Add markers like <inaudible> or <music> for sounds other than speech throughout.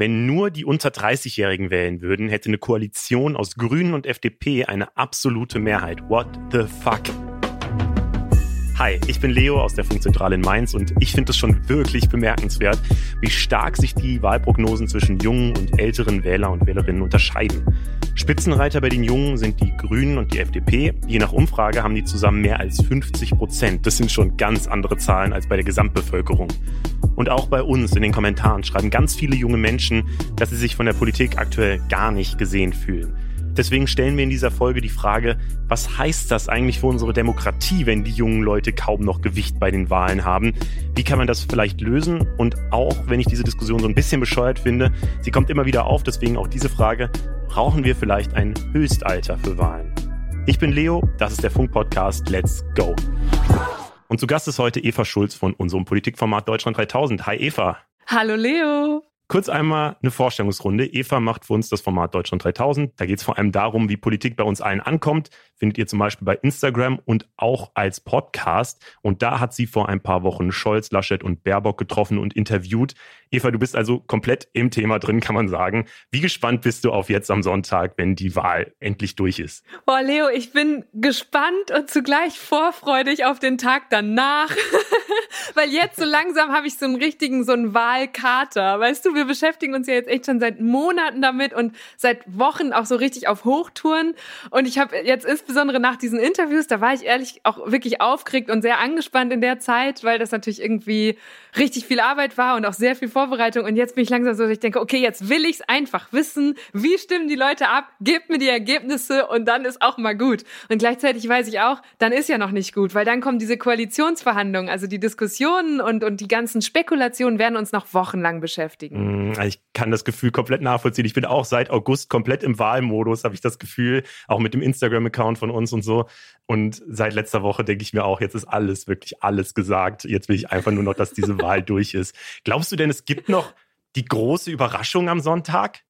Wenn nur die unter 30-Jährigen wählen würden, hätte eine Koalition aus Grünen und FDP eine absolute Mehrheit. What the fuck? Hi, ich bin Leo aus der Funkzentrale in Mainz und ich finde es schon wirklich bemerkenswert, wie stark sich die Wahlprognosen zwischen jungen und älteren Wähler und Wählerinnen unterscheiden. Spitzenreiter bei den Jungen sind die Grünen und die FDP. Je nach Umfrage haben die zusammen mehr als 50 Prozent. Das sind schon ganz andere Zahlen als bei der Gesamtbevölkerung. Und auch bei uns in den Kommentaren schreiben ganz viele junge Menschen, dass sie sich von der Politik aktuell gar nicht gesehen fühlen. Deswegen stellen wir in dieser Folge die Frage, was heißt das eigentlich für unsere Demokratie, wenn die jungen Leute kaum noch Gewicht bei den Wahlen haben? Wie kann man das vielleicht lösen? Und auch wenn ich diese Diskussion so ein bisschen bescheuert finde, sie kommt immer wieder auf, deswegen auch diese Frage, brauchen wir vielleicht ein Höchstalter für Wahlen? Ich bin Leo, das ist der Funk-Podcast Let's Go. Und zu Gast ist heute Eva Schulz von unserem Politikformat Deutschland 3000. Hi Eva. Hallo Leo. Kurz einmal eine Vorstellungsrunde. Eva macht für uns das Format Deutschland 3000. Da geht es vor allem darum, wie Politik bei uns allen ankommt. Findet ihr zum Beispiel bei Instagram und auch als Podcast. Und da hat sie vor ein paar Wochen Scholz, Laschet und Baerbock getroffen und interviewt. Eva, du bist also komplett im Thema drin, kann man sagen. Wie gespannt bist du auf jetzt am Sonntag, wenn die Wahl endlich durch ist? Boah, Leo, ich bin gespannt und zugleich vorfreudig auf den Tag danach. <laughs> Weil jetzt so langsam habe ich so einen richtigen, so einen Wahlkater. Weißt du, wir beschäftigen uns ja jetzt echt schon seit Monaten damit und seit Wochen auch so richtig auf Hochtouren. Und ich habe jetzt insbesondere nach diesen Interviews, da war ich ehrlich auch wirklich aufgeregt und sehr angespannt in der Zeit, weil das natürlich irgendwie richtig viel Arbeit war und auch sehr viel Vorbereitung. Und jetzt bin ich langsam so, dass ich denke, okay, jetzt will ich es einfach wissen. Wie stimmen die Leute ab? Gebt mir die Ergebnisse und dann ist auch mal gut. Und gleichzeitig weiß ich auch, dann ist ja noch nicht gut, weil dann kommen diese Koalitionsverhandlungen, also die Diskussionen und, und die ganzen Spekulationen werden uns noch wochenlang beschäftigen. Mm, ich kann das Gefühl komplett nachvollziehen. Ich bin auch seit August komplett im Wahlmodus, habe ich das Gefühl, auch mit dem Instagram-Account von uns und so. Und seit letzter Woche denke ich mir auch, jetzt ist alles, wirklich alles gesagt. Jetzt will ich einfach nur noch, dass diese <laughs> Wahl durch ist. Glaubst du denn, es gibt noch die große Überraschung am Sonntag?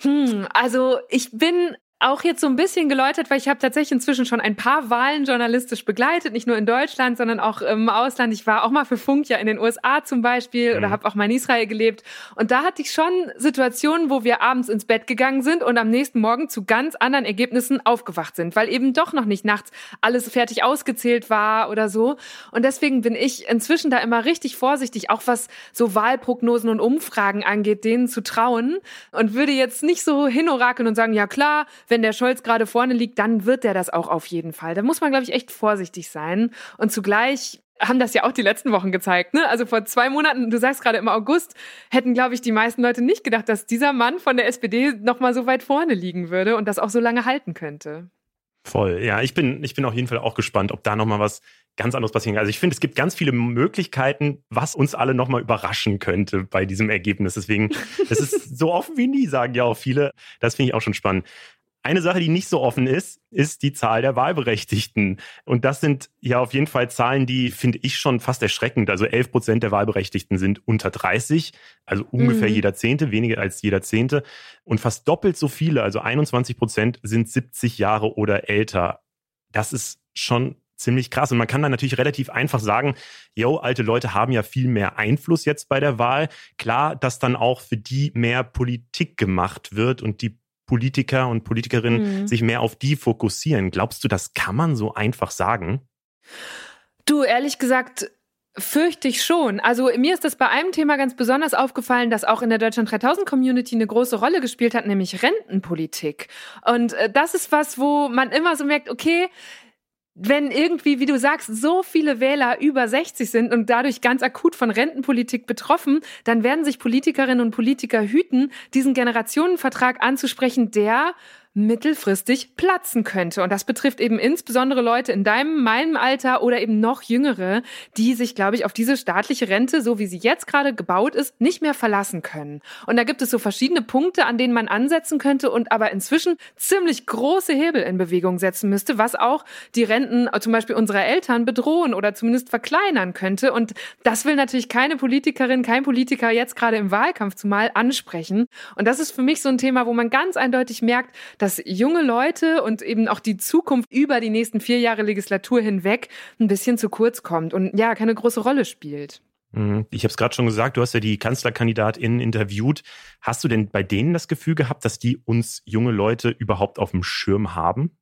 Hm, also ich bin auch jetzt so ein bisschen geläutert, weil ich habe tatsächlich inzwischen schon ein paar Wahlen journalistisch begleitet, nicht nur in Deutschland, sondern auch im Ausland. Ich war auch mal für Funk ja in den USA zum Beispiel mhm. oder habe auch mal in Israel gelebt. Und da hatte ich schon Situationen, wo wir abends ins Bett gegangen sind und am nächsten Morgen zu ganz anderen Ergebnissen aufgewacht sind, weil eben doch noch nicht nachts alles fertig ausgezählt war oder so. Und deswegen bin ich inzwischen da immer richtig vorsichtig, auch was so Wahlprognosen und Umfragen angeht, denen zu trauen und würde jetzt nicht so hinorakeln und sagen, ja klar, wenn der Scholz gerade vorne liegt, dann wird der das auch auf jeden Fall. Da muss man, glaube ich, echt vorsichtig sein. Und zugleich haben das ja auch die letzten Wochen gezeigt. Ne? Also vor zwei Monaten, du sagst gerade im August, hätten, glaube ich, die meisten Leute nicht gedacht, dass dieser Mann von der SPD noch mal so weit vorne liegen würde und das auch so lange halten könnte. Voll, ja, ich bin, ich bin auf jeden Fall auch gespannt, ob da noch mal was ganz anderes passieren kann. Also ich finde, es gibt ganz viele Möglichkeiten, was uns alle noch mal überraschen könnte bei diesem Ergebnis. Deswegen, es ist so offen wie nie, sagen ja auch viele. Das finde ich auch schon spannend. Eine Sache, die nicht so offen ist, ist die Zahl der Wahlberechtigten. Und das sind ja auf jeden Fall Zahlen, die finde ich schon fast erschreckend. Also 11 Prozent der Wahlberechtigten sind unter 30, also ungefähr mhm. jeder Zehnte, weniger als jeder Zehnte. Und fast doppelt so viele, also 21 Prozent, sind 70 Jahre oder älter. Das ist schon ziemlich krass. Und man kann dann natürlich relativ einfach sagen, yo, alte Leute haben ja viel mehr Einfluss jetzt bei der Wahl. Klar, dass dann auch für die mehr Politik gemacht wird und die Politiker und Politikerinnen mhm. sich mehr auf die fokussieren. Glaubst du, das kann man so einfach sagen? Du, ehrlich gesagt, fürchte ich schon. Also mir ist das bei einem Thema ganz besonders aufgefallen, das auch in der Deutschland 3000 Community eine große Rolle gespielt hat, nämlich Rentenpolitik. Und äh, das ist was, wo man immer so merkt, okay, wenn irgendwie, wie du sagst, so viele Wähler über 60 sind und dadurch ganz akut von Rentenpolitik betroffen, dann werden sich Politikerinnen und Politiker hüten, diesen Generationenvertrag anzusprechen, der mittelfristig platzen könnte. Und das betrifft eben insbesondere Leute in deinem, meinem Alter oder eben noch jüngere, die sich, glaube ich, auf diese staatliche Rente, so wie sie jetzt gerade gebaut ist, nicht mehr verlassen können. Und da gibt es so verschiedene Punkte, an denen man ansetzen könnte und aber inzwischen ziemlich große Hebel in Bewegung setzen müsste, was auch die Renten zum Beispiel unserer Eltern bedrohen oder zumindest verkleinern könnte. Und das will natürlich keine Politikerin, kein Politiker jetzt gerade im Wahlkampf zumal ansprechen. Und das ist für mich so ein Thema, wo man ganz eindeutig merkt, dass dass junge Leute und eben auch die Zukunft über die nächsten vier Jahre Legislatur hinweg ein bisschen zu kurz kommt und ja, keine große Rolle spielt. Mhm. Ich habe es gerade schon gesagt, du hast ja die KanzlerkandidatInnen interviewt. Hast du denn bei denen das Gefühl gehabt, dass die uns junge Leute überhaupt auf dem Schirm haben?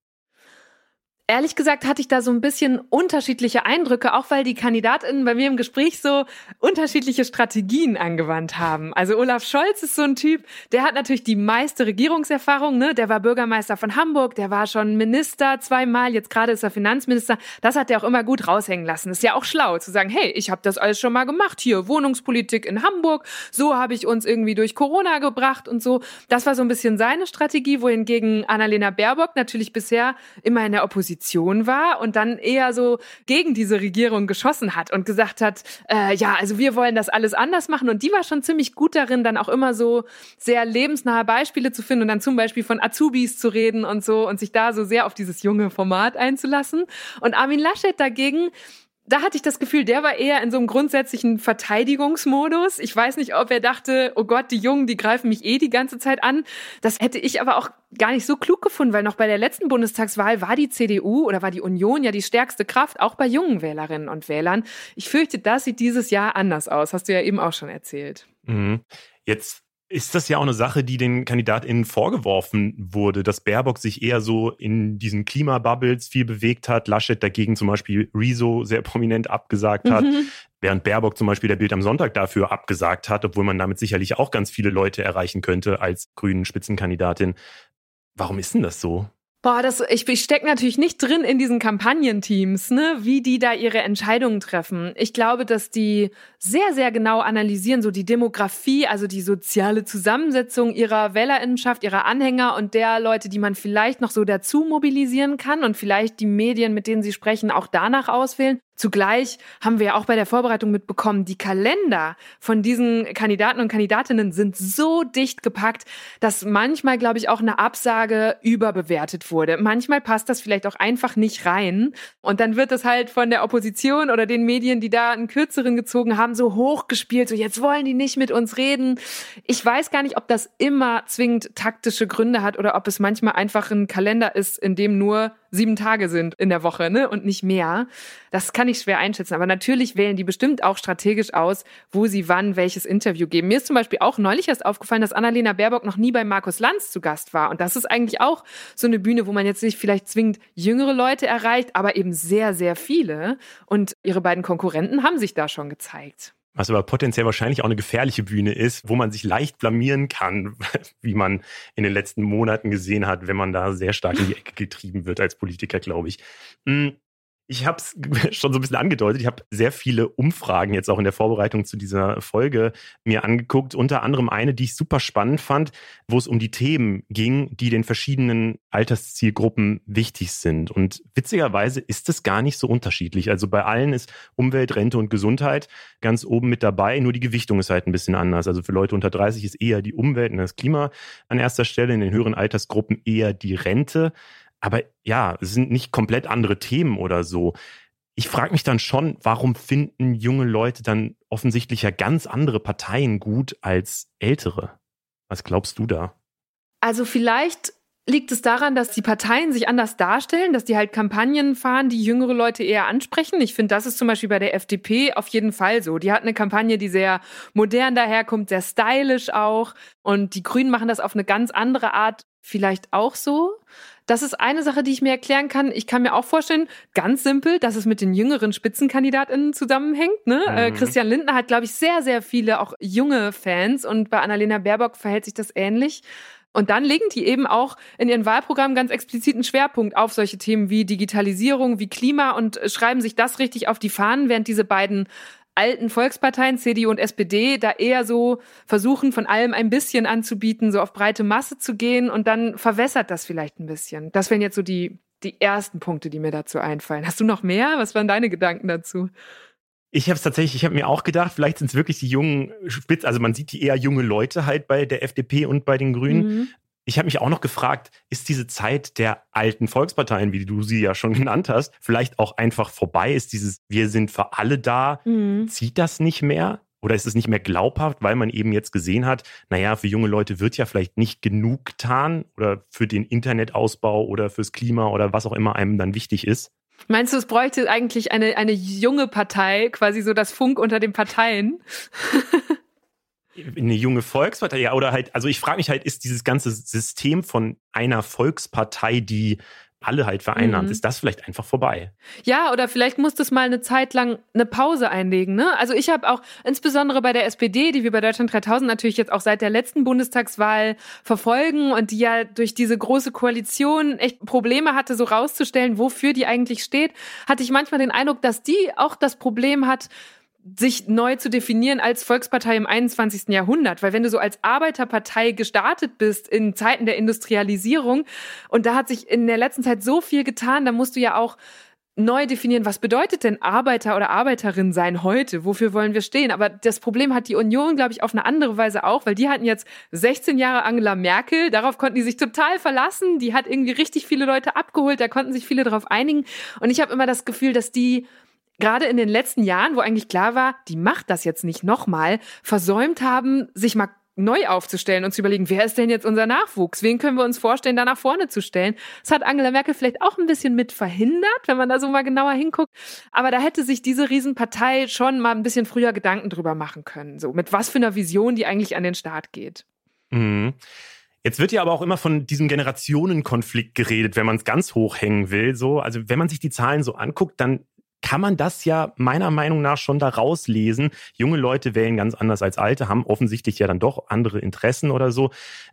Ehrlich gesagt hatte ich da so ein bisschen unterschiedliche Eindrücke, auch weil die KandidatInnen bei mir im Gespräch so unterschiedliche Strategien angewandt haben. Also Olaf Scholz ist so ein Typ, der hat natürlich die meiste Regierungserfahrung, ne? Der war Bürgermeister von Hamburg, der war schon Minister zweimal, jetzt gerade ist er Finanzminister. Das hat er auch immer gut raushängen lassen. Ist ja auch schlau zu sagen, hey, ich habe das alles schon mal gemacht hier, Wohnungspolitik in Hamburg, so habe ich uns irgendwie durch Corona gebracht und so. Das war so ein bisschen seine Strategie, wohingegen Annalena Baerbock natürlich bisher immer in der Opposition Opposition war und dann eher so gegen diese Regierung geschossen hat und gesagt hat, äh, ja, also wir wollen das alles anders machen. Und die war schon ziemlich gut darin, dann auch immer so sehr lebensnahe Beispiele zu finden und dann zum Beispiel von Azubis zu reden und so und sich da so sehr auf dieses junge Format einzulassen. Und Armin Laschet dagegen, da hatte ich das Gefühl, der war eher in so einem grundsätzlichen Verteidigungsmodus. Ich weiß nicht, ob er dachte, oh Gott, die Jungen, die greifen mich eh die ganze Zeit an. Das hätte ich aber auch gar nicht so klug gefunden, weil noch bei der letzten Bundestagswahl war die CDU oder war die Union ja die stärkste Kraft, auch bei jungen Wählerinnen und Wählern. Ich fürchte, das sieht dieses Jahr anders aus. Hast du ja eben auch schon erzählt. Mhm. Jetzt ist das ja auch eine Sache, die den KandidatInnen vorgeworfen wurde, dass Baerbock sich eher so in diesen Klimabubbles viel bewegt hat, Laschet dagegen zum Beispiel Rezo sehr prominent abgesagt hat, mhm. während Baerbock zum Beispiel der Bild am Sonntag dafür abgesagt hat, obwohl man damit sicherlich auch ganz viele Leute erreichen könnte als grünen Spitzenkandidatin. Warum ist denn das so? Boah, das, ich, ich stecke natürlich nicht drin in diesen Kampagnenteams, ne, wie die da ihre Entscheidungen treffen. Ich glaube, dass die sehr, sehr genau analysieren, so die Demografie, also die soziale Zusammensetzung ihrer Wählerinnenschaft, ihrer Anhänger und der Leute, die man vielleicht noch so dazu mobilisieren kann und vielleicht die Medien, mit denen sie sprechen, auch danach auswählen. Zugleich haben wir ja auch bei der Vorbereitung mitbekommen, die Kalender von diesen Kandidaten und Kandidatinnen sind so dicht gepackt, dass manchmal, glaube ich, auch eine Absage überbewertet wurde. Manchmal passt das vielleicht auch einfach nicht rein. Und dann wird das halt von der Opposition oder den Medien, die da einen kürzeren gezogen haben, so hochgespielt. So jetzt wollen die nicht mit uns reden. Ich weiß gar nicht, ob das immer zwingend taktische Gründe hat oder ob es manchmal einfach ein Kalender ist, in dem nur sieben Tage sind in der Woche, ne? Und nicht mehr. Das kann ich schwer einschätzen. Aber natürlich wählen die bestimmt auch strategisch aus, wo sie wann welches Interview geben. Mir ist zum Beispiel auch neulich erst aufgefallen, dass Annalena Baerbock noch nie bei Markus Lanz zu Gast war. Und das ist eigentlich auch so eine Bühne, wo man jetzt nicht vielleicht zwingend jüngere Leute erreicht, aber eben sehr, sehr viele. Und ihre beiden Konkurrenten haben sich da schon gezeigt was aber potenziell wahrscheinlich auch eine gefährliche Bühne ist, wo man sich leicht blamieren kann, <laughs> wie man in den letzten Monaten gesehen hat, wenn man da sehr stark in die Ecke getrieben wird als Politiker, glaube ich. Ich habe es <laughs> schon so ein bisschen angedeutet. Ich habe sehr viele Umfragen jetzt auch in der Vorbereitung zu dieser Folge mir angeguckt. Unter anderem eine, die ich super spannend fand, wo es um die Themen ging, die den verschiedenen Alterszielgruppen wichtig sind. Und witzigerweise ist es gar nicht so unterschiedlich. Also bei allen ist Umwelt, Rente und Gesundheit ganz oben mit dabei. Nur die Gewichtung ist halt ein bisschen anders. Also für Leute unter 30 ist eher die Umwelt und das Klima an erster Stelle. In den höheren Altersgruppen eher die Rente. Aber ja, es sind nicht komplett andere Themen oder so. Ich frage mich dann schon, warum finden junge Leute dann offensichtlich ja ganz andere Parteien gut als ältere? Was glaubst du da? Also vielleicht liegt es daran, dass die Parteien sich anders darstellen, dass die halt Kampagnen fahren, die jüngere Leute eher ansprechen. Ich finde, das ist zum Beispiel bei der FDP auf jeden Fall so. Die hat eine Kampagne, die sehr modern daherkommt, sehr stylisch auch. Und die Grünen machen das auf eine ganz andere Art vielleicht auch so. Das ist eine Sache, die ich mir erklären kann. Ich kann mir auch vorstellen, ganz simpel, dass es mit den jüngeren Spitzenkandidatinnen zusammenhängt. Ne? Äh, mhm. Äh, Christian Lindner hat, glaube ich, sehr, sehr viele auch junge Fans und bei Annalena Baerbock verhält sich das ähnlich. Und dann legen die eben auch in ihren Wahlprogrammen ganz expliziten Schwerpunkt auf solche Themen wie Digitalisierung, wie Klima und schreiben sich das richtig auf die Fahnen, während diese beiden alten Volksparteien, CDU und SPD, da eher so versuchen, von allem ein bisschen anzubieten, so auf breite Masse zu gehen und dann verwässert das vielleicht ein bisschen. Das wären jetzt so die, die ersten Punkte, die mir dazu einfallen. Hast du noch mehr? Was waren deine Gedanken dazu? Ich habe es tatsächlich, ich habe mir auch gedacht, vielleicht sind es wirklich die jungen Spitz, also man sieht die eher junge Leute halt bei der FDP und bei den Grünen. Mhm. Ich habe mich auch noch gefragt, ist diese Zeit der alten Volksparteien, wie du sie ja schon <laughs> genannt hast, vielleicht auch einfach vorbei? Ist dieses Wir sind für alle da? Mhm. Zieht das nicht mehr? Oder ist es nicht mehr glaubhaft, weil man eben jetzt gesehen hat, naja, für junge Leute wird ja vielleicht nicht genug getan oder für den Internetausbau oder fürs Klima oder was auch immer einem dann wichtig ist? Meinst du, es bräuchte eigentlich eine, eine junge Partei, quasi so das Funk unter den Parteien? <laughs> eine junge Volkspartei, ja, oder halt, also ich frage mich halt, ist dieses ganze System von einer Volkspartei, die alle halt vereinnahmt, mhm. ist das vielleicht einfach vorbei. Ja, oder vielleicht muss das mal eine Zeit lang eine Pause einlegen. Ne? Also ich habe auch insbesondere bei der SPD, die wir bei Deutschland 3000 natürlich jetzt auch seit der letzten Bundestagswahl verfolgen und die ja durch diese große Koalition echt Probleme hatte, so rauszustellen, wofür die eigentlich steht, hatte ich manchmal den Eindruck, dass die auch das Problem hat, sich neu zu definieren als Volkspartei im 21. Jahrhundert. Weil wenn du so als Arbeiterpartei gestartet bist in Zeiten der Industrialisierung und da hat sich in der letzten Zeit so viel getan, da musst du ja auch neu definieren, was bedeutet denn Arbeiter oder Arbeiterin sein heute? Wofür wollen wir stehen? Aber das Problem hat die Union, glaube ich, auf eine andere Weise auch, weil die hatten jetzt 16 Jahre Angela Merkel, darauf konnten die sich total verlassen, die hat irgendwie richtig viele Leute abgeholt, da konnten sich viele darauf einigen und ich habe immer das Gefühl, dass die gerade in den letzten Jahren, wo eigentlich klar war, die macht das jetzt nicht nochmal, versäumt haben, sich mal neu aufzustellen und zu überlegen, wer ist denn jetzt unser Nachwuchs? Wen können wir uns vorstellen, da nach vorne zu stellen? Das hat Angela Merkel vielleicht auch ein bisschen mit verhindert, wenn man da so mal genauer hinguckt. Aber da hätte sich diese Riesenpartei schon mal ein bisschen früher Gedanken drüber machen können. So, mit was für einer Vision die eigentlich an den Start geht. Mhm. Jetzt wird ja aber auch immer von diesem Generationenkonflikt geredet, wenn man es ganz hoch hängen will. So, also wenn man sich die Zahlen so anguckt, dann kann man das ja meiner Meinung nach schon da rauslesen. Junge Leute wählen ganz anders als alte, haben offensichtlich ja dann doch andere Interessen oder so.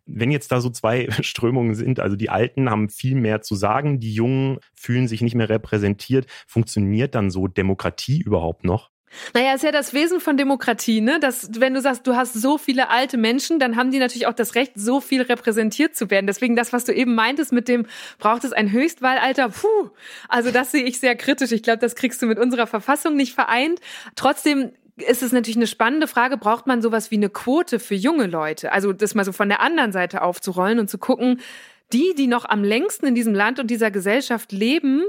Wenn jetzt da so zwei <laughs> Strömungen sind, also die Alten haben viel mehr zu sagen, die Jungen fühlen sich nicht mehr repräsentiert, funktioniert dann so Demokratie überhaupt noch? Naja, ist ja das Wesen von Demokratie, ne? Dass, wenn du sagst, du hast so viele alte Menschen, dann haben die natürlich auch das Recht, so viel repräsentiert zu werden. Deswegen das, was du eben meintest mit dem, braucht es ein Höchstwahlalter? Puh, also das sehe ich sehr kritisch. Ich glaube, das kriegst du mit unserer Verfassung nicht vereint. Trotzdem ist es natürlich eine spannende Frage, braucht man sowas wie eine Quote für junge Leute? Also das mal so von der anderen Seite aufzurollen und zu gucken, die, die noch am längsten in diesem Land und dieser Gesellschaft leben,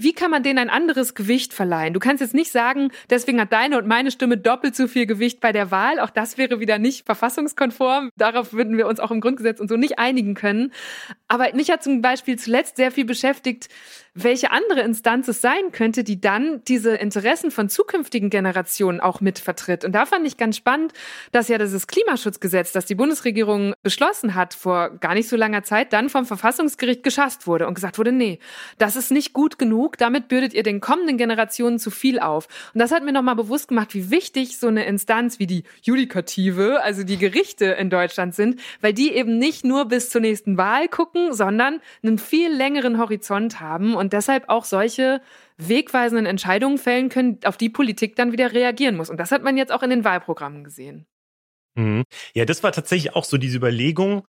wie kann man denen ein anderes Gewicht verleihen? Du kannst jetzt nicht sagen, deswegen hat deine und meine Stimme doppelt so viel Gewicht bei der Wahl. Auch das wäre wieder nicht verfassungskonform. Darauf würden wir uns auch im Grundgesetz und so nicht einigen können. Aber mich hat zum Beispiel zuletzt sehr viel beschäftigt, welche andere Instanz es sein könnte, die dann diese Interessen von zukünftigen Generationen auch mit vertritt. Und da fand ich ganz spannend, dass ja dieses Klimaschutzgesetz, das die Bundesregierung beschlossen hat vor gar nicht so langer Zeit, dann vom Verfassungsgericht geschasst wurde und gesagt wurde, nee, das ist nicht gut genug, damit bürdet ihr den kommenden Generationen zu viel auf. Und das hat mir nochmal bewusst gemacht, wie wichtig so eine Instanz wie die Judikative, also die Gerichte in Deutschland sind, weil die eben nicht nur bis zur nächsten Wahl gucken, sondern einen viel längeren Horizont haben und und deshalb auch solche wegweisenden Entscheidungen fällen können, auf die Politik dann wieder reagieren muss. Und das hat man jetzt auch in den Wahlprogrammen gesehen. Mhm. Ja, das war tatsächlich auch so diese Überlegung,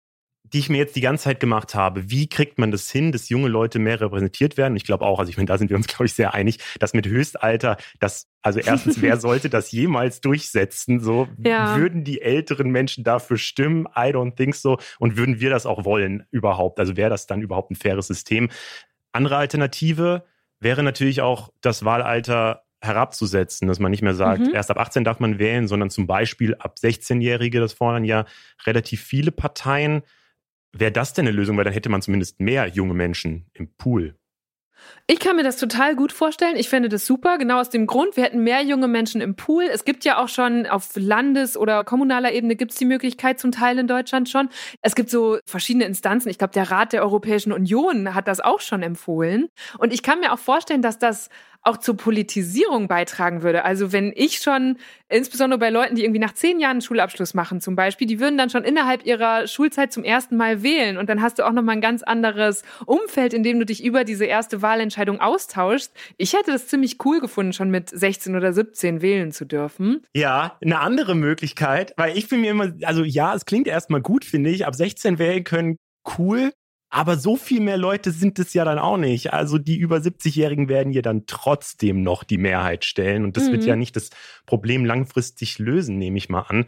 die ich mir jetzt die ganze Zeit gemacht habe. Wie kriegt man das hin, dass junge Leute mehr repräsentiert werden? Ich glaube auch, also ich meine, da sind wir uns, <laughs> glaube ich, sehr einig, dass mit Höchstalter, das, also erstens, wer <laughs> sollte das jemals durchsetzen? So, ja. würden die älteren Menschen dafür stimmen? I don't think so. Und würden wir das auch wollen überhaupt? Also wäre das dann überhaupt ein faires System? Andere Alternative wäre natürlich auch das Wahlalter herabzusetzen, dass man nicht mehr sagt, mhm. erst ab 18 darf man wählen, sondern zum Beispiel ab 16-Jährige, das fordern ja relativ viele Parteien. Wäre das denn eine Lösung? Weil dann hätte man zumindest mehr junge Menschen im Pool. Ich kann mir das total gut vorstellen. Ich fände das super. Genau aus dem Grund, wir hätten mehr junge Menschen im Pool. Es gibt ja auch schon auf Landes- oder kommunaler Ebene gibt es die Möglichkeit zum Teil in Deutschland schon. Es gibt so verschiedene Instanzen. Ich glaube, der Rat der Europäischen Union hat das auch schon empfohlen. Und ich kann mir auch vorstellen, dass das auch zur Politisierung beitragen würde. Also wenn ich schon, insbesondere bei Leuten, die irgendwie nach zehn Jahren einen Schulabschluss machen zum Beispiel, die würden dann schon innerhalb ihrer Schulzeit zum ersten Mal wählen und dann hast du auch nochmal ein ganz anderes Umfeld, in dem du dich über diese erste Wahlentscheidung austauschst. Ich hätte das ziemlich cool gefunden, schon mit 16 oder 17 wählen zu dürfen. Ja, eine andere Möglichkeit, weil ich bin mir immer, also ja, es klingt erstmal gut, finde ich, ab 16 wählen können, cool. Aber so viel mehr Leute sind es ja dann auch nicht. Also die über 70-Jährigen werden ja dann trotzdem noch die Mehrheit stellen. Und das mhm. wird ja nicht das Problem langfristig lösen, nehme ich mal an.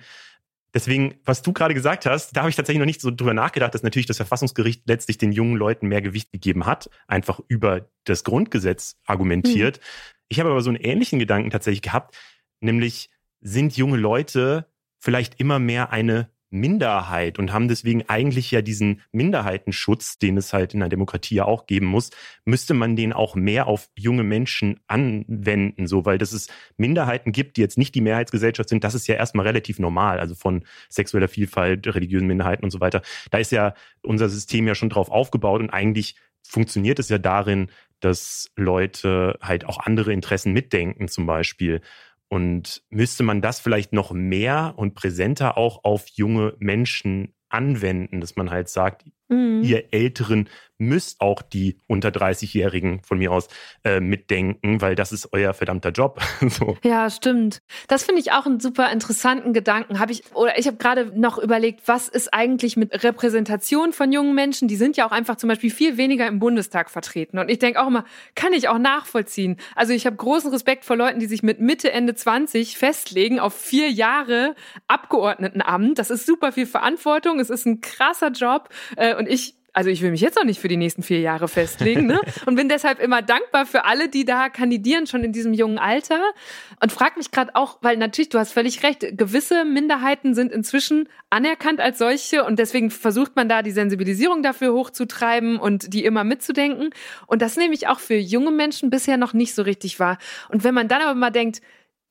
Deswegen, was du gerade gesagt hast, da habe ich tatsächlich noch nicht so drüber nachgedacht, dass natürlich das Verfassungsgericht letztlich den jungen Leuten mehr Gewicht gegeben hat, einfach über das Grundgesetz argumentiert. Mhm. Ich habe aber so einen ähnlichen Gedanken tatsächlich gehabt, nämlich sind junge Leute vielleicht immer mehr eine Minderheit und haben deswegen eigentlich ja diesen Minderheitenschutz, den es halt in einer Demokratie ja auch geben muss, müsste man den auch mehr auf junge Menschen anwenden, so, weil dass es Minderheiten gibt, die jetzt nicht die Mehrheitsgesellschaft sind, das ist ja erstmal relativ normal, also von sexueller Vielfalt, religiösen Minderheiten und so weiter. Da ist ja unser System ja schon drauf aufgebaut und eigentlich funktioniert es ja darin, dass Leute halt auch andere Interessen mitdenken, zum Beispiel. Und müsste man das vielleicht noch mehr und präsenter auch auf junge Menschen anwenden, dass man halt sagt, mhm. ihr Älteren müsst auch die unter 30-Jährigen von mir aus äh, mitdenken, weil das ist euer verdammter Job. <laughs> so. Ja, stimmt. Das finde ich auch einen super interessanten Gedanken. Habe ich oder ich habe gerade noch überlegt, was ist eigentlich mit Repräsentation von jungen Menschen? Die sind ja auch einfach zum Beispiel viel weniger im Bundestag vertreten. Und ich denke auch immer, kann ich auch nachvollziehen. Also ich habe großen Respekt vor Leuten, die sich mit Mitte Ende 20 festlegen auf vier Jahre Abgeordnetenamt. Das ist super viel Verantwortung. Es ist ein krasser Job. Äh, und ich also ich will mich jetzt noch nicht für die nächsten vier Jahre festlegen, ne? <laughs> Und bin deshalb immer dankbar für alle, die da kandidieren, schon in diesem jungen Alter. Und frag mich gerade auch, weil natürlich, du hast völlig recht, gewisse Minderheiten sind inzwischen anerkannt als solche und deswegen versucht man da die Sensibilisierung dafür hochzutreiben und die immer mitzudenken. Und das nehme ich auch für junge Menschen bisher noch nicht so richtig wahr. Und wenn man dann aber mal denkt,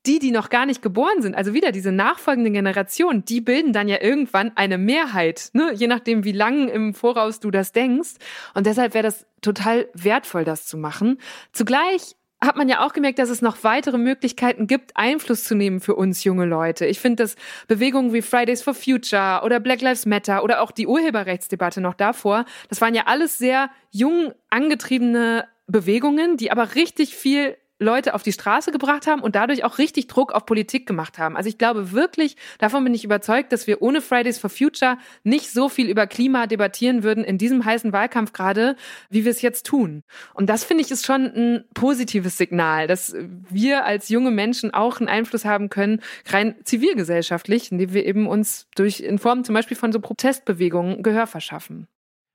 die, die noch gar nicht geboren sind, also wieder diese nachfolgende Generation, die bilden dann ja irgendwann eine Mehrheit, ne? je nachdem, wie lang im Voraus du das denkst. Und deshalb wäre das total wertvoll, das zu machen. Zugleich hat man ja auch gemerkt, dass es noch weitere Möglichkeiten gibt, Einfluss zu nehmen für uns junge Leute. Ich finde, dass Bewegungen wie Fridays for Future oder Black Lives Matter oder auch die Urheberrechtsdebatte noch davor, das waren ja alles sehr jung angetriebene Bewegungen, die aber richtig viel Leute auf die Straße gebracht haben und dadurch auch richtig Druck auf Politik gemacht haben. Also ich glaube wirklich, davon bin ich überzeugt, dass wir ohne Fridays for Future nicht so viel über Klima debattieren würden in diesem heißen Wahlkampf gerade, wie wir es jetzt tun. Und das finde ich ist schon ein positives Signal, dass wir als junge Menschen auch einen Einfluss haben können, rein zivilgesellschaftlich, indem wir eben uns durch in Form zum Beispiel von so Protestbewegungen Gehör verschaffen.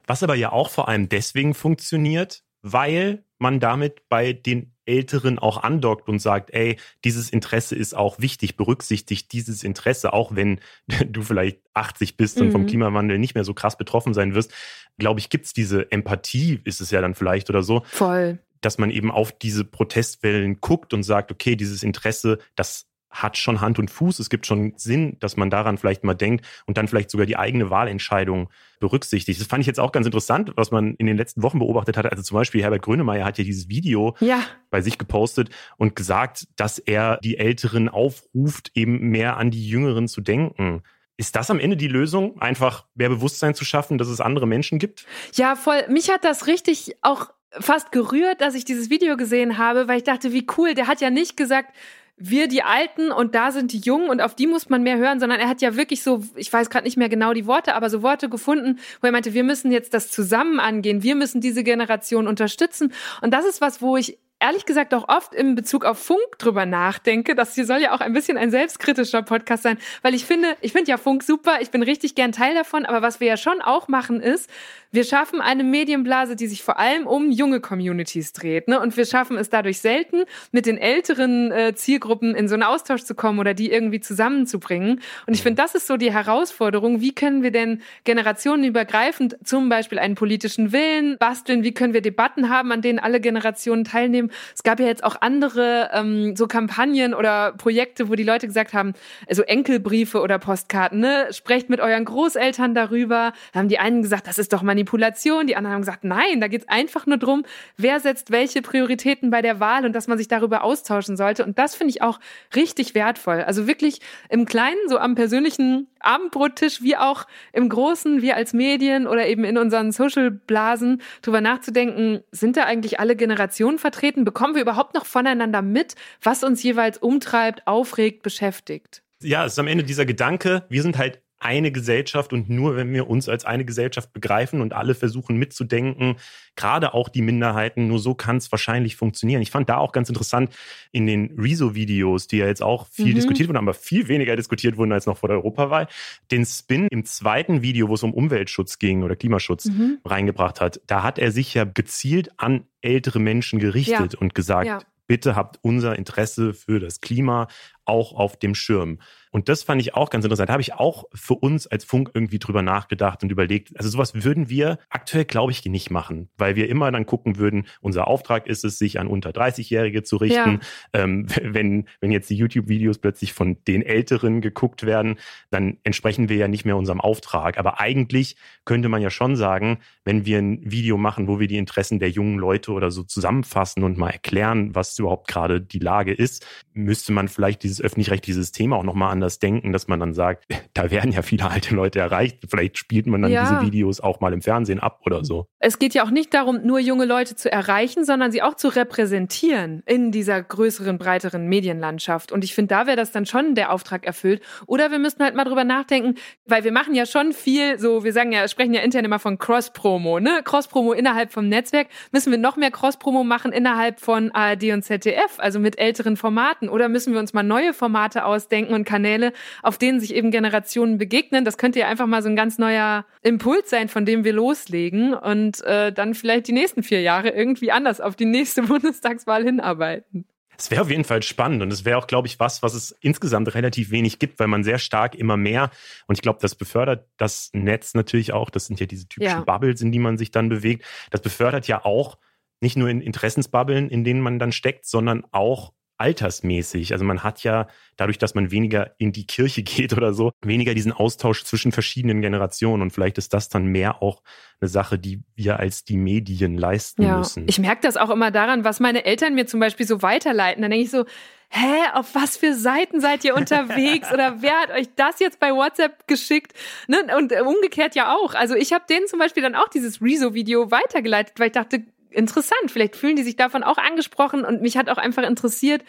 Was aber ja auch vor allem deswegen funktioniert, weil man damit bei den Älteren auch andockt und sagt, ey, dieses Interesse ist auch wichtig, berücksichtigt dieses Interesse, auch wenn <laughs> du vielleicht 80 bist und vom mhm. Klimawandel nicht mehr so krass betroffen sein wirst, glaube ich, gibt's diese Empathie, ist es ja dann vielleicht oder so. Voll. Dass man eben auf diese Protestwellen guckt und sagt, okay, dieses Interesse, das hat schon Hand und Fuß. Es gibt schon Sinn, dass man daran vielleicht mal denkt und dann vielleicht sogar die eigene Wahlentscheidung berücksichtigt. Das fand ich jetzt auch ganz interessant, was man in den letzten Wochen beobachtet hat. Also zum Beispiel Herbert Grönemeyer hat ja dieses Video ja. bei sich gepostet und gesagt, dass er die Älteren aufruft, eben mehr an die Jüngeren zu denken. Ist das am Ende die Lösung, einfach mehr Bewusstsein zu schaffen, dass es andere Menschen gibt? Ja, voll. Mich hat das richtig auch fast gerührt, dass ich dieses Video gesehen habe, weil ich dachte, wie cool. Der hat ja nicht gesagt, wir die Alten und da sind die Jungen und auf die muss man mehr hören, sondern er hat ja wirklich so, ich weiß gerade nicht mehr genau die Worte, aber so Worte gefunden, wo er meinte, wir müssen jetzt das zusammen angehen, wir müssen diese Generation unterstützen. Und das ist was, wo ich ehrlich gesagt auch oft im Bezug auf Funk drüber nachdenke. Das hier soll ja auch ein bisschen ein selbstkritischer Podcast sein, weil ich finde, ich finde ja Funk super, ich bin richtig gern Teil davon, aber was wir ja schon auch machen ist, wir schaffen eine Medienblase, die sich vor allem um junge Communities dreht. Ne? Und wir schaffen es dadurch selten, mit den älteren äh, Zielgruppen in so einen Austausch zu kommen oder die irgendwie zusammenzubringen. Und ich finde, das ist so die Herausforderung. Wie können wir denn generationenübergreifend zum Beispiel einen politischen Willen basteln? Wie können wir Debatten haben, an denen alle Generationen teilnehmen? Es gab ja jetzt auch andere ähm, so Kampagnen oder Projekte, wo die Leute gesagt haben, also Enkelbriefe oder Postkarten, ne? sprecht mit euren Großeltern darüber. Da haben die einen gesagt, das ist doch Manipulation. Die anderen haben gesagt, nein, da geht es einfach nur drum, wer setzt welche Prioritäten bei der Wahl und dass man sich darüber austauschen sollte. Und das finde ich auch richtig wertvoll. Also wirklich im Kleinen, so am persönlichen Abendbrottisch, wie auch im Großen, wir als Medien oder eben in unseren Social-Blasen drüber nachzudenken, sind da eigentlich alle Generationen vertreten? Bekommen wir überhaupt noch voneinander mit, was uns jeweils umtreibt, aufregt, beschäftigt? Ja, es ist am Ende dieser Gedanke, wir sind halt eine Gesellschaft und nur wenn wir uns als eine Gesellschaft begreifen und alle versuchen mitzudenken, gerade auch die Minderheiten, nur so kann es wahrscheinlich funktionieren. Ich fand da auch ganz interessant in den Rezo-Videos, die ja jetzt auch viel mhm. diskutiert wurden, aber viel weniger diskutiert wurden als noch vor der Europawahl, den Spin im zweiten Video, wo es um Umweltschutz ging oder Klimaschutz mhm. reingebracht hat. Da hat er sich ja gezielt an ältere Menschen gerichtet ja. und gesagt, ja bitte habt unser Interesse für das Klima auch auf dem Schirm. Und das fand ich auch ganz interessant. Da habe ich auch für uns als Funk irgendwie drüber nachgedacht und überlegt. Also sowas würden wir aktuell, glaube ich, nicht machen, weil wir immer dann gucken würden, unser Auftrag ist es, sich an unter 30-Jährige zu richten. Ja. Ähm, wenn, wenn jetzt die YouTube-Videos plötzlich von den Älteren geguckt werden, dann entsprechen wir ja nicht mehr unserem Auftrag. Aber eigentlich könnte man ja schon sagen, wenn wir ein Video machen, wo wir die Interessen der jungen Leute oder so zusammenfassen und mal erklären, was überhaupt gerade die Lage ist, müsste man vielleicht dieses öffentlich-rechtliche System auch nochmal anders denken, dass man dann sagt, <laughs> da werden ja viele alte Leute erreicht. Vielleicht spielt man dann ja. diese Videos auch mal im Fernsehen ab oder so. Es geht ja auch nicht darum, nur junge Leute zu erreichen, sondern sie auch zu repräsentieren in dieser größeren, breiteren Medienlandschaft. Und ich finde, da wäre das dann schon der Auftrag erfüllt. Oder wir müssten halt mal drüber nachdenken, weil wir machen ja schon viel, so, wir sagen ja, sprechen ja intern immer von Cross-Promo, ne? Cross-Promo innerhalb vom Netzwerk. Müssen wir noch mehr Cross-Promo machen innerhalb von ARD und ZDF, also mit älteren Formaten? Oder müssen wir uns mal neue Formate ausdenken und Kanäle, auf denen sich eben Generationen begegnen? Das könnte ja einfach mal so ein ganz neuer Impuls sein, von dem wir loslegen und äh, dann vielleicht die nächsten vier Jahre irgendwie anders auf die nächste <laughs> Bundestagswahl hinarbeiten. Es wäre auf jeden Fall spannend und es wäre auch, glaube ich, was, was es insgesamt relativ wenig gibt, weil man sehr stark immer mehr und ich glaube, das befördert das Netz natürlich auch. Das sind ja diese typischen ja. Bubbles, in die man sich dann bewegt. Das befördert ja auch nicht nur in Interessensbubbeln, in denen man dann steckt, sondern auch altersmäßig. Also man hat ja dadurch, dass man weniger in die Kirche <laughs> geht oder so, weniger diesen Austausch zwischen verschiedenen Generationen. Und vielleicht ist das dann mehr auch eine Sache, die wir als die Medien leisten ja. müssen. Ich merke das auch immer daran, was meine Eltern mir zum Beispiel so weiterleiten. Dann denke ich so, hä, auf was für Seiten seid ihr unterwegs? Oder <laughs> wer hat euch das jetzt bei WhatsApp geschickt? Ne? Und umgekehrt ja auch. Also ich habe denen zum Beispiel dann auch dieses Rezo-Video weitergeleitet, weil ich dachte, interessant. Vielleicht fühlen die sich davon auch angesprochen und mich hat auch einfach interessiert,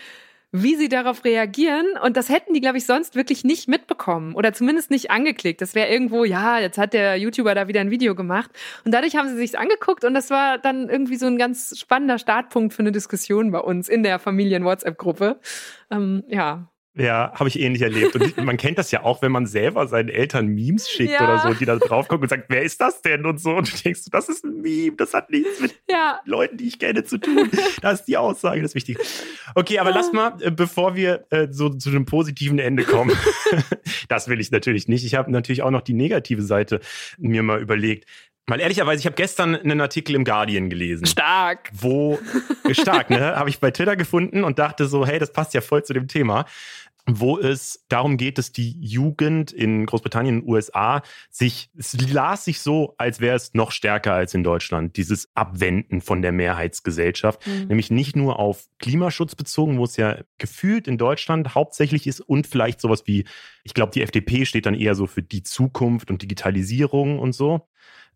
wie sie darauf reagieren. Und das hätten die, glaube ich, sonst wirklich nicht mitbekommen oder zumindest nicht angeklickt. Das wäre irgendwo, ja, jetzt hat der YouTuber da wieder ein Video gemacht. Und dadurch haben sie sich angeguckt und das war dann irgendwie so ein ganz spannender Startpunkt für eine Diskussion bei uns in der Familien-WhatsApp-Gruppe. Ähm, ja, ja, habe ich ähnlich erlebt. Und man kennt das ja auch, wenn man selber seinen Eltern Memes schickt ja. oder so, die da drauf gucken und sagt, wer ist das denn und so. Und du denkst, das ist ein Meme, das hat nichts mit ja. Leuten, die ich kenne, zu tun. Das ist die Aussage, das ist wichtig. Okay, aber lass mal, äh, bevor wir äh, so zu einem positiven Ende kommen, <laughs> das will ich natürlich nicht. Ich habe natürlich auch noch die negative Seite mir mal überlegt. Weil ehrlicherweise, ich habe gestern einen Artikel im Guardian gelesen. Stark. Wo, stark, ne? <laughs> habe ich bei Twitter gefunden und dachte so, hey, das passt ja voll zu dem Thema wo es darum geht, dass die Jugend in Großbritannien und USA sich, es las sich so, als wäre es noch stärker als in Deutschland, dieses Abwenden von der Mehrheitsgesellschaft, mhm. nämlich nicht nur auf Klimaschutz bezogen, wo es ja gefühlt in Deutschland hauptsächlich ist und vielleicht sowas wie, ich glaube, die FDP steht dann eher so für die Zukunft und Digitalisierung und so,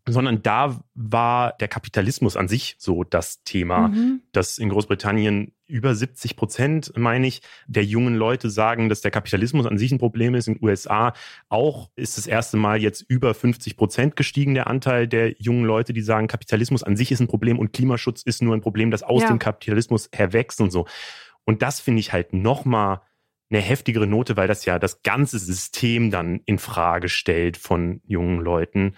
sondern da war der Kapitalismus an sich so das Thema, mhm. dass in Großbritannien über 70 Prozent, meine ich, der jungen Leute sagen, dass der Kapitalismus an sich ein Problem ist. In den USA auch ist das erste Mal jetzt über 50 Prozent gestiegen, der Anteil der jungen Leute, die sagen, Kapitalismus an sich ist ein Problem und Klimaschutz ist nur ein Problem, das aus ja. dem Kapitalismus herwächst und so. Und das finde ich halt nochmal eine heftigere Note, weil das ja das ganze System dann in Frage stellt von jungen Leuten.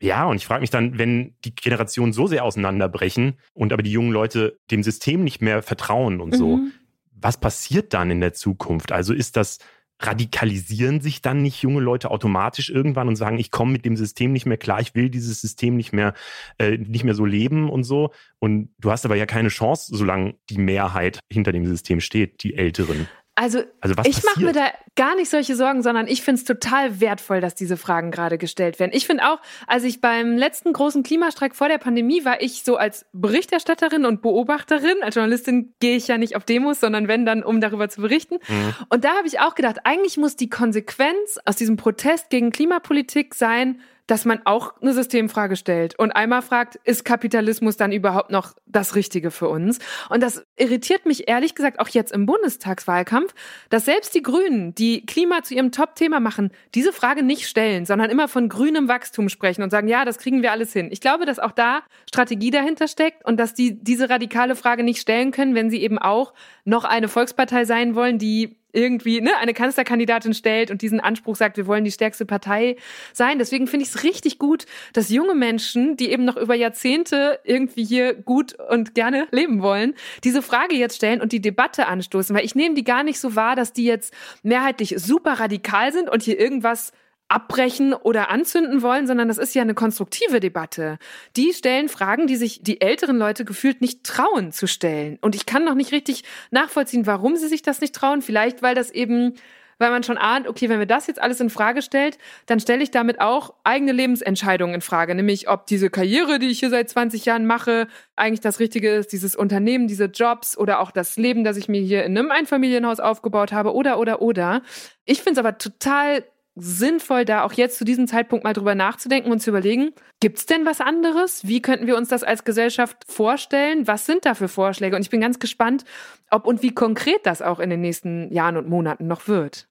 Ja, und ich frage mich dann, wenn die Generationen so sehr auseinanderbrechen und aber die jungen Leute dem System nicht mehr vertrauen und so, mhm. was passiert dann in der Zukunft? Also ist das, radikalisieren sich dann nicht junge Leute automatisch irgendwann und sagen, ich komme mit dem System nicht mehr klar, ich will dieses System nicht mehr, äh, nicht mehr so leben und so. Und du hast aber ja keine Chance, solange die Mehrheit hinter dem System steht, die Älteren. Also, also ich mache mir da gar nicht solche Sorgen, sondern ich finde es total wertvoll, dass diese Fragen gerade gestellt werden. Ich finde auch, als ich beim letzten großen Klimastreik vor der Pandemie war, ich so als Berichterstatterin und Beobachterin, als Journalistin gehe ich ja nicht auf Demos, sondern wenn dann, um darüber zu berichten. Mhm. Und da habe ich auch gedacht, eigentlich muss die Konsequenz aus diesem Protest gegen Klimapolitik sein, dass man auch eine Systemfrage stellt und einmal fragt, ist Kapitalismus dann überhaupt noch das Richtige für uns? Und das irritiert mich ehrlich gesagt auch jetzt im Bundestagswahlkampf, dass selbst die Grünen, die Klima zu ihrem Top-Thema machen, diese Frage nicht stellen, sondern immer von grünem Wachstum sprechen und sagen, ja, das kriegen wir alles hin. Ich glaube, dass auch da Strategie dahinter steckt und dass die diese radikale Frage nicht stellen können, wenn sie eben auch noch eine Volkspartei sein wollen, die irgendwie ne, eine Kanzlerkandidatin stellt und diesen Anspruch sagt, wir wollen die stärkste Partei sein. Deswegen finde ich es richtig gut, dass junge Menschen, die eben noch über Jahrzehnte irgendwie hier gut und gerne leben wollen, diese Frage jetzt stellen und die Debatte anstoßen. Weil ich nehme die gar nicht so wahr, dass die jetzt mehrheitlich super radikal sind und hier irgendwas abbrechen oder anzünden wollen, sondern das ist ja eine konstruktive Debatte. Die stellen Fragen, die sich die älteren Leute gefühlt nicht trauen zu stellen. Und ich kann noch nicht richtig nachvollziehen, warum sie sich das nicht trauen. Vielleicht, weil das eben weil man schon ahnt, okay, wenn wir das jetzt alles in Frage stellt, dann stelle ich damit auch eigene Lebensentscheidungen in Frage, nämlich ob diese Karriere, die ich hier seit 20 Jahren mache, eigentlich das Richtige ist, dieses Unternehmen, diese Jobs oder auch das Leben, das ich mir hier in einem Einfamilienhaus aufgebaut habe oder oder oder. Ich finde es aber total sinnvoll, da auch jetzt zu diesem Zeitpunkt mal drüber nachzudenken und zu überlegen, gibt es denn was anderes? Wie könnten wir uns das als Gesellschaft vorstellen? Was sind da für Vorschläge? Und ich bin ganz gespannt, ob und wie konkret das auch in den nächsten Jahren und Monaten noch wird.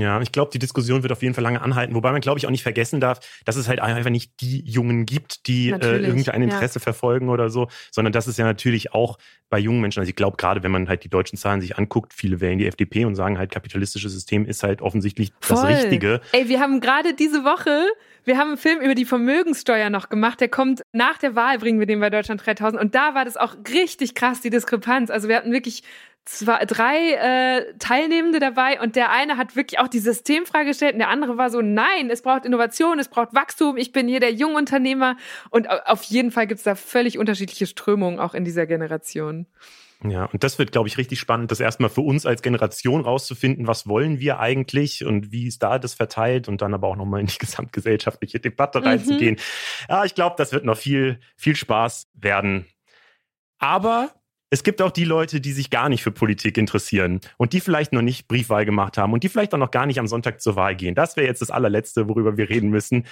Ja, ich glaube, die Diskussion wird auf jeden Fall lange anhalten, wobei man, glaube ich, auch nicht vergessen darf, dass es halt einfach nicht die Jungen gibt, die äh, irgendein Interesse ja. verfolgen oder so, sondern dass es ja natürlich auch bei jungen Menschen, also ich glaube, gerade wenn man halt die deutschen Zahlen sich anguckt, viele wählen die FDP und sagen halt, kapitalistisches System ist halt offensichtlich Voll. das Richtige. Ey, wir haben gerade diese Woche, wir haben einen Film über die Vermögenssteuer noch gemacht, der kommt nach der Wahl, bringen wir den bei Deutschland 3000 und da war das auch richtig krass, die Diskrepanz. Also wir hatten wirklich zwei, drei äh, Teilnehmende dabei und der eine hat wirklich auch die Systemfrage gestellt und der andere war so, nein, es braucht Innovation, es braucht Wachstum, ich bin hier der Jungunternehmer und auf jeden Fall gibt es da völlig unterschiedliche Strömungen auch in dieser Generation. Ja, und das wird, glaube ich, richtig spannend, das erstmal für uns als Generation rauszufinden, was wollen wir eigentlich und wie ist da das verteilt und dann aber auch nochmal in die gesamtgesellschaftliche Debatte mhm. reinzugehen. Ja, ich glaube, das wird noch viel, viel Spaß werden. Aber es gibt auch die Leute, die sich gar nicht für Politik interessieren und die vielleicht noch nicht Briefwahl gemacht haben und die vielleicht auch noch gar nicht am Sonntag zur Wahl gehen. Das wäre jetzt das allerletzte, worüber wir reden müssen.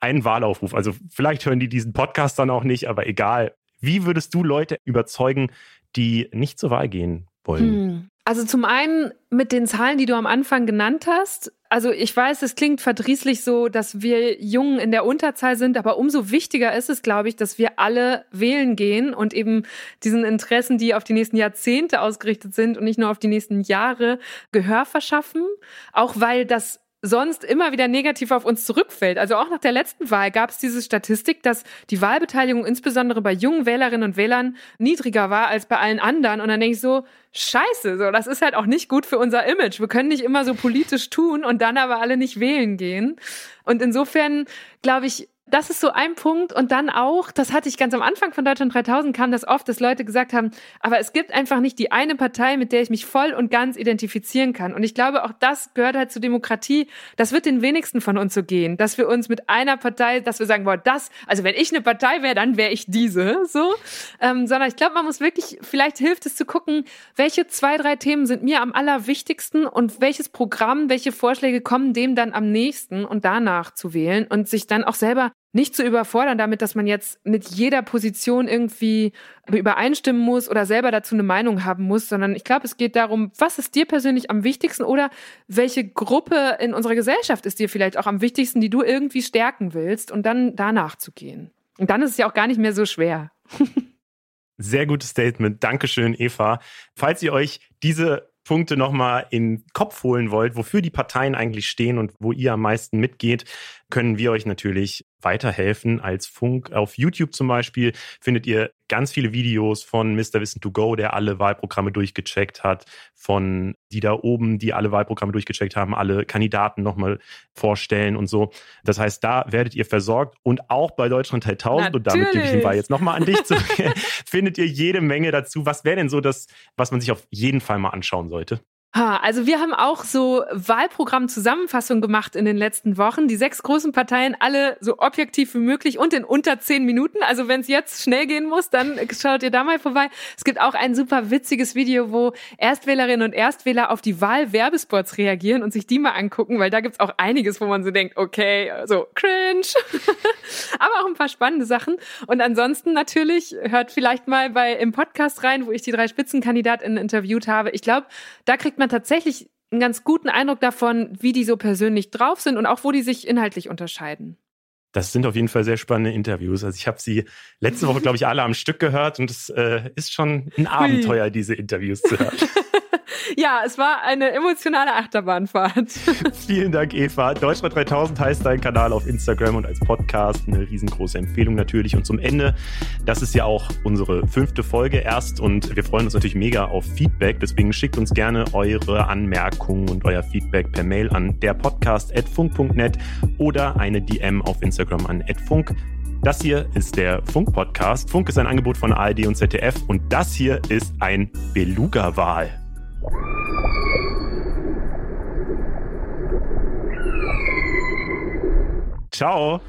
Ein Wahlaufruf. Also vielleicht hören die diesen Podcast dann auch nicht, aber egal. Wie würdest du Leute überzeugen, die nicht zur Wahl gehen wollen? Hm. Also zum einen mit den Zahlen, die du am Anfang genannt hast. Also ich weiß, es klingt verdrießlich so, dass wir Jungen in der Unterzahl sind, aber umso wichtiger ist es, glaube ich, dass wir alle wählen gehen und eben diesen Interessen, die auf die nächsten Jahrzehnte ausgerichtet sind und nicht nur auf die nächsten Jahre, Gehör verschaffen. Auch weil das sonst immer wieder negativ auf uns zurückfällt. Also auch nach der letzten Wahl gab es diese Statistik, dass die Wahlbeteiligung insbesondere bei jungen Wählerinnen und Wählern niedriger war als bei allen anderen. Und dann denke ich so, scheiße, so, das ist halt auch nicht gut für unser Image. Wir können nicht immer so politisch tun und dann aber alle nicht wählen gehen. Und insofern, glaube ich, das ist so ein Punkt. Und dann auch, das hatte ich ganz am Anfang von Deutschland 3000, kam das oft, dass Leute gesagt haben, aber es gibt einfach nicht die eine Partei, mit der ich mich voll und ganz identifizieren kann. Und ich glaube, auch das gehört halt zur Demokratie. Das wird den wenigsten von uns so gehen, dass wir uns mit einer Partei, dass wir sagen, boah, das, also wenn ich eine Partei wäre, dann wäre ich diese, so. Ähm, sondern ich glaube, man muss wirklich, vielleicht hilft es zu gucken, welche zwei, drei Themen sind mir am allerwichtigsten und welches Programm, welche Vorschläge kommen dem dann am nächsten und danach zu wählen und sich dann auch selber nicht zu überfordern damit, dass man jetzt mit jeder Position irgendwie übereinstimmen muss oder selber dazu eine Meinung haben muss, sondern ich glaube, es geht darum, was ist dir persönlich am wichtigsten oder welche Gruppe in unserer Gesellschaft ist dir vielleicht auch am wichtigsten, die du irgendwie stärken willst und dann danach zu gehen. Und dann ist es ja auch gar nicht mehr so schwer. <laughs> Sehr gutes Statement. Dankeschön, Eva. Falls ihr euch diese Punkte nochmal in den Kopf holen wollt, wofür die Parteien eigentlich stehen und wo ihr am meisten mitgeht, können wir euch natürlich weiterhelfen. Als Funk auf YouTube zum Beispiel findet ihr ganz viele Videos von Mr. Wissen to Go, der alle Wahlprogramme durchgecheckt hat, von die da oben, die alle Wahlprogramme durchgecheckt haben, alle Kandidaten nochmal vorstellen und so. Das heißt, da werdet ihr versorgt und auch bei Deutschland 3000 und damit gebe ich den Ball jetzt nochmal an dich zurück, <laughs> findet ihr jede Menge dazu. Was wäre denn so das, was man sich auf jeden Fall mal anschauen sollte? Also wir haben auch so Wahlprogramm-Zusammenfassungen gemacht in den letzten Wochen. Die sechs großen Parteien alle so objektiv wie möglich und in unter zehn Minuten. Also wenn es jetzt schnell gehen muss, dann schaut ihr da mal vorbei. Es gibt auch ein super witziges Video, wo Erstwählerinnen und Erstwähler auf die Wahlwerbespots reagieren und sich die mal angucken, weil da gibt's auch einiges, wo man so denkt, okay, so cringe. <laughs> Aber auch ein paar spannende Sachen. Und ansonsten natürlich hört vielleicht mal bei im Podcast rein, wo ich die drei Spitzenkandidatinnen interviewt habe. Ich glaube, da kriegt man man tatsächlich einen ganz guten Eindruck davon, wie die so persönlich drauf sind und auch wo die sich inhaltlich unterscheiden. Das sind auf jeden Fall sehr spannende Interviews. Also ich habe sie letzte Woche, glaube ich, alle am Stück gehört und es äh, ist schon ein Abenteuer, diese Interviews zu hören. <laughs> Ja, es war eine emotionale Achterbahnfahrt. <laughs> Vielen Dank, Eva. Deutschland 3000 heißt dein Kanal auf Instagram und als Podcast eine riesengroße Empfehlung natürlich. Und zum Ende, das ist ja auch unsere fünfte Folge erst und wir freuen uns natürlich mega auf Feedback. Deswegen schickt uns gerne eure Anmerkungen und euer Feedback per Mail an derpodcast.funk.net oder eine DM auf Instagram an @funk. Das hier ist der Funk-Podcast. Funk ist ein Angebot von ARD und ZDF und das hier ist ein Beluga-Wal. Ciao.